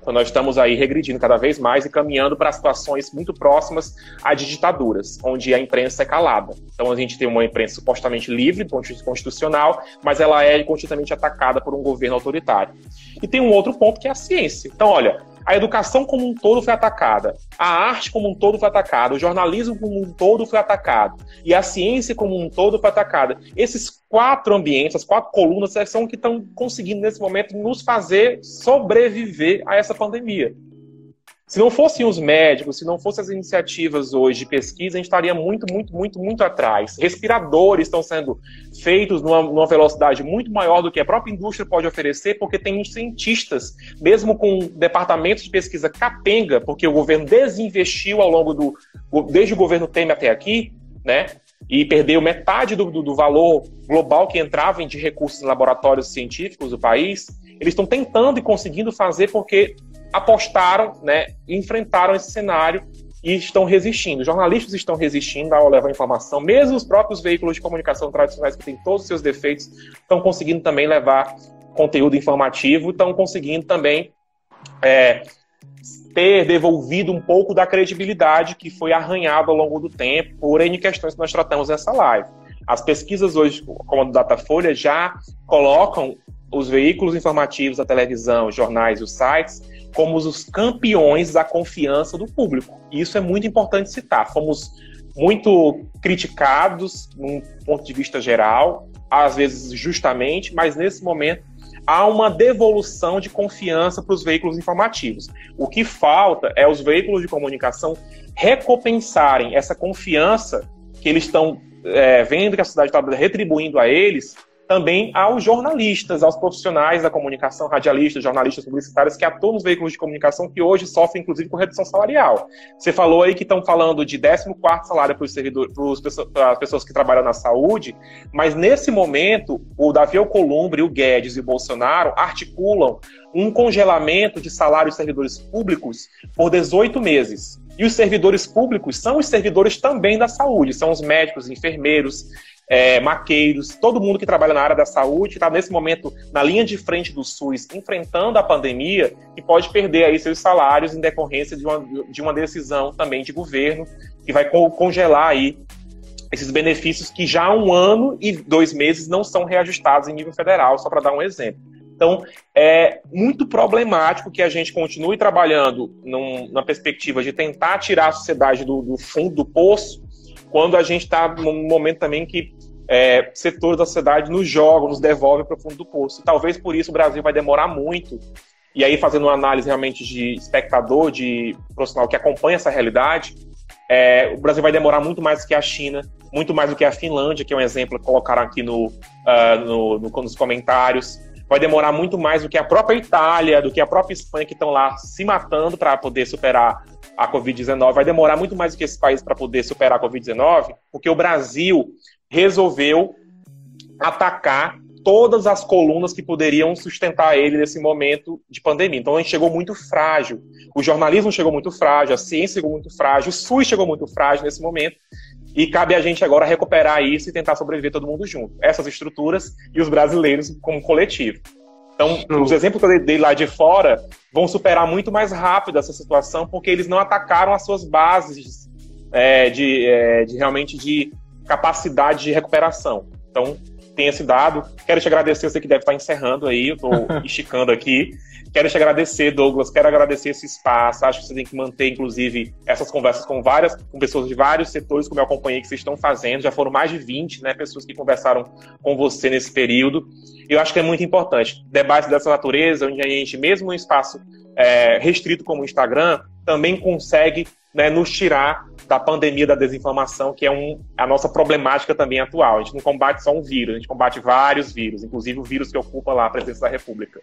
Então, nós estamos aí regredindo cada vez mais e caminhando para situações muito próximas a de ditaduras, onde a imprensa é calada. Então, a gente tem uma imprensa supostamente livre, constitucional, mas ela é constantemente atacada por um governo autoritário. E tem um outro ponto que é a ciência. Então, olha, a educação como um todo foi atacada, a arte como um todo foi atacada, o jornalismo como um todo foi atacado e a ciência como um todo foi atacada. Esses quatro ambientes, as quatro colunas, são que estão conseguindo nesse momento nos fazer sobreviver a essa pandemia. Se não fossem os médicos, se não fossem as iniciativas hoje de pesquisa, a gente estaria muito, muito, muito, muito atrás. Respiradores estão sendo feitos numa, numa, velocidade muito maior do que a própria indústria pode oferecer, porque tem cientistas, mesmo com departamentos de pesquisa capenga, porque o governo desinvestiu ao longo do. desde o governo Temer até aqui, né? E perdeu metade do, do, do valor global que entrava de recursos em laboratórios científicos do país. Eles estão tentando e conseguindo fazer porque apostaram, né, enfrentaram esse cenário e estão resistindo. Os jornalistas estão resistindo ao levar informação, mesmo os próprios veículos de comunicação tradicionais que têm todos os seus defeitos estão conseguindo também levar conteúdo informativo, estão conseguindo também é, ter devolvido um pouco da credibilidade que foi arranhada ao longo do tempo por N questões que nós tratamos nessa live. As pesquisas hoje, como a do Datafolha, já colocam os veículos informativos, a televisão, os jornais e os sites como os campeões da confiança do público. E isso é muito importante citar. Fomos muito criticados, num ponto de vista geral, às vezes justamente, mas nesse momento há uma devolução de confiança para os veículos informativos. O que falta é os veículos de comunicação recompensarem essa confiança que eles estão é, vendo que a sociedade está retribuindo a eles também aos jornalistas, aos profissionais da comunicação, radialistas, jornalistas publicitários que atuam nos veículos de comunicação que hoje sofrem, inclusive, com redução salarial. Você falou aí que estão falando de 14 salário para os servidores, para as pessoas que trabalham na saúde, mas nesse momento, o Davi Alcolumbre, o Guedes e o Bolsonaro articulam um congelamento de salários de servidores públicos por 18 meses. E os servidores públicos são os servidores também da saúde, são os médicos, enfermeiros, é, maqueiros, todo mundo que trabalha na área da saúde está nesse momento na linha de frente do SUS, enfrentando a pandemia e pode perder aí seus salários em decorrência de uma, de uma decisão também de governo que vai congelar aí esses benefícios que já há um ano e dois meses não são reajustados em nível federal, só para dar um exemplo. Então, é muito problemático que a gente continue trabalhando num, na perspectiva de tentar tirar a sociedade do, do fundo do poço, quando a gente está num momento também que é, setores da sociedade nos jogam, nos devolvem para o fundo do poço. E talvez por isso o Brasil vai demorar muito. E aí, fazendo uma análise realmente de espectador, de profissional que acompanha essa realidade, é, o Brasil vai demorar muito mais do que a China, muito mais do que a Finlândia, que é um exemplo que colocaram aqui no, uh, no, no, nos comentários. Vai demorar muito mais do que a própria Itália, do que a própria Espanha, que estão lá se matando para poder superar a Covid-19. Vai demorar muito mais do que esse país para poder superar a Covid-19, porque o Brasil resolveu atacar todas as colunas que poderiam sustentar ele nesse momento de pandemia. Então a gente chegou muito frágil. O jornalismo chegou muito frágil, a ciência chegou muito frágil, o SUS chegou muito frágil nesse momento. E cabe a gente agora recuperar isso e tentar sobreviver todo mundo junto. Essas estruturas e os brasileiros como coletivo. Então, os exemplos que eu dei lá de fora vão superar muito mais rápido essa situação, porque eles não atacaram as suas bases é, de, é, de realmente de capacidade de recuperação. Então, tem esse dado. Quero te agradecer, você que deve estar encerrando aí, eu estou esticando aqui. Quero te agradecer, Douglas, quero agradecer esse espaço. Acho que você tem que manter, inclusive, essas conversas com várias, com pessoas de vários setores, como eu acompanhei que vocês estão fazendo. Já foram mais de 20, né, pessoas que conversaram com você nesse período. Eu acho que é muito importante. Debates dessa natureza, onde a gente, mesmo um espaço é, restrito como o Instagram, também consegue né, nos tirar da pandemia da desinformação, que é um, a nossa problemática também atual. A gente não combate só um vírus, a gente combate vários vírus, inclusive o vírus que ocupa lá a presidência da República.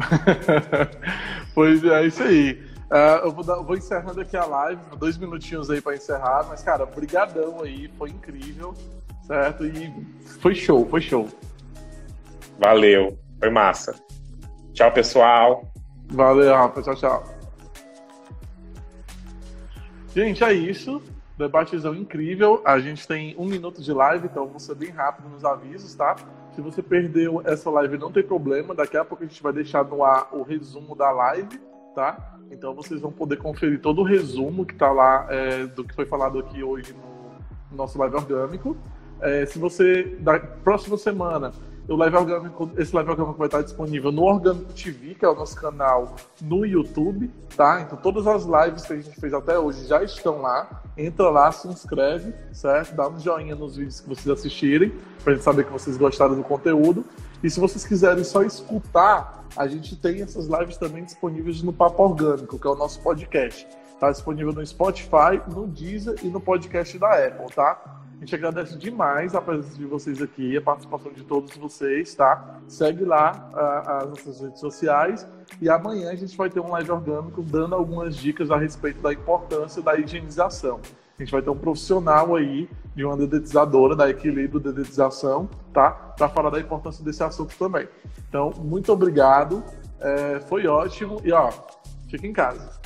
pois é, isso aí. Uh, eu vou, dar, vou, encerrando aqui a live, dois minutinhos aí para encerrar, mas, cara, brigadão aí, foi incrível, certo? E foi show, foi show. Valeu, foi massa. Tchau, pessoal. Valeu, Rafa, tchau, tchau. Gente, é isso. Debatezão incrível. A gente tem um minuto de live, então vou ser bem rápido nos avisos, tá? Se você perdeu essa live, não tem problema. Daqui a pouco a gente vai deixar no ar o resumo da live, tá? Então vocês vão poder conferir todo o resumo que tá lá é, do que foi falado aqui hoje no, no nosso live orgânico. É, se você, da próxima semana, o live orgânico, esse live orgânico vai estar disponível no Orgânico TV, que é o nosso canal no YouTube, tá? Então todas as lives que a gente fez até hoje já estão lá. Entra lá, se inscreve, certo? Dá um joinha nos vídeos que vocês assistirem, pra gente saber que vocês gostaram do conteúdo. E se vocês quiserem só escutar, a gente tem essas lives também disponíveis no Papo Orgânico, que é o nosso podcast. Tá disponível no Spotify, no Deezer e no podcast da Apple, tá? A gente agradece demais a presença de vocês aqui, a participação de todos vocês, tá? Segue lá as nossas redes sociais e amanhã a gente vai ter um live orgânico dando algumas dicas a respeito da importância da higienização. A gente vai ter um profissional aí de uma dedetizadora da Equilíbrio Dedetização, tá? Para falar da importância desse assunto também. Então, muito obrigado, é, foi ótimo e ó, fica em casa.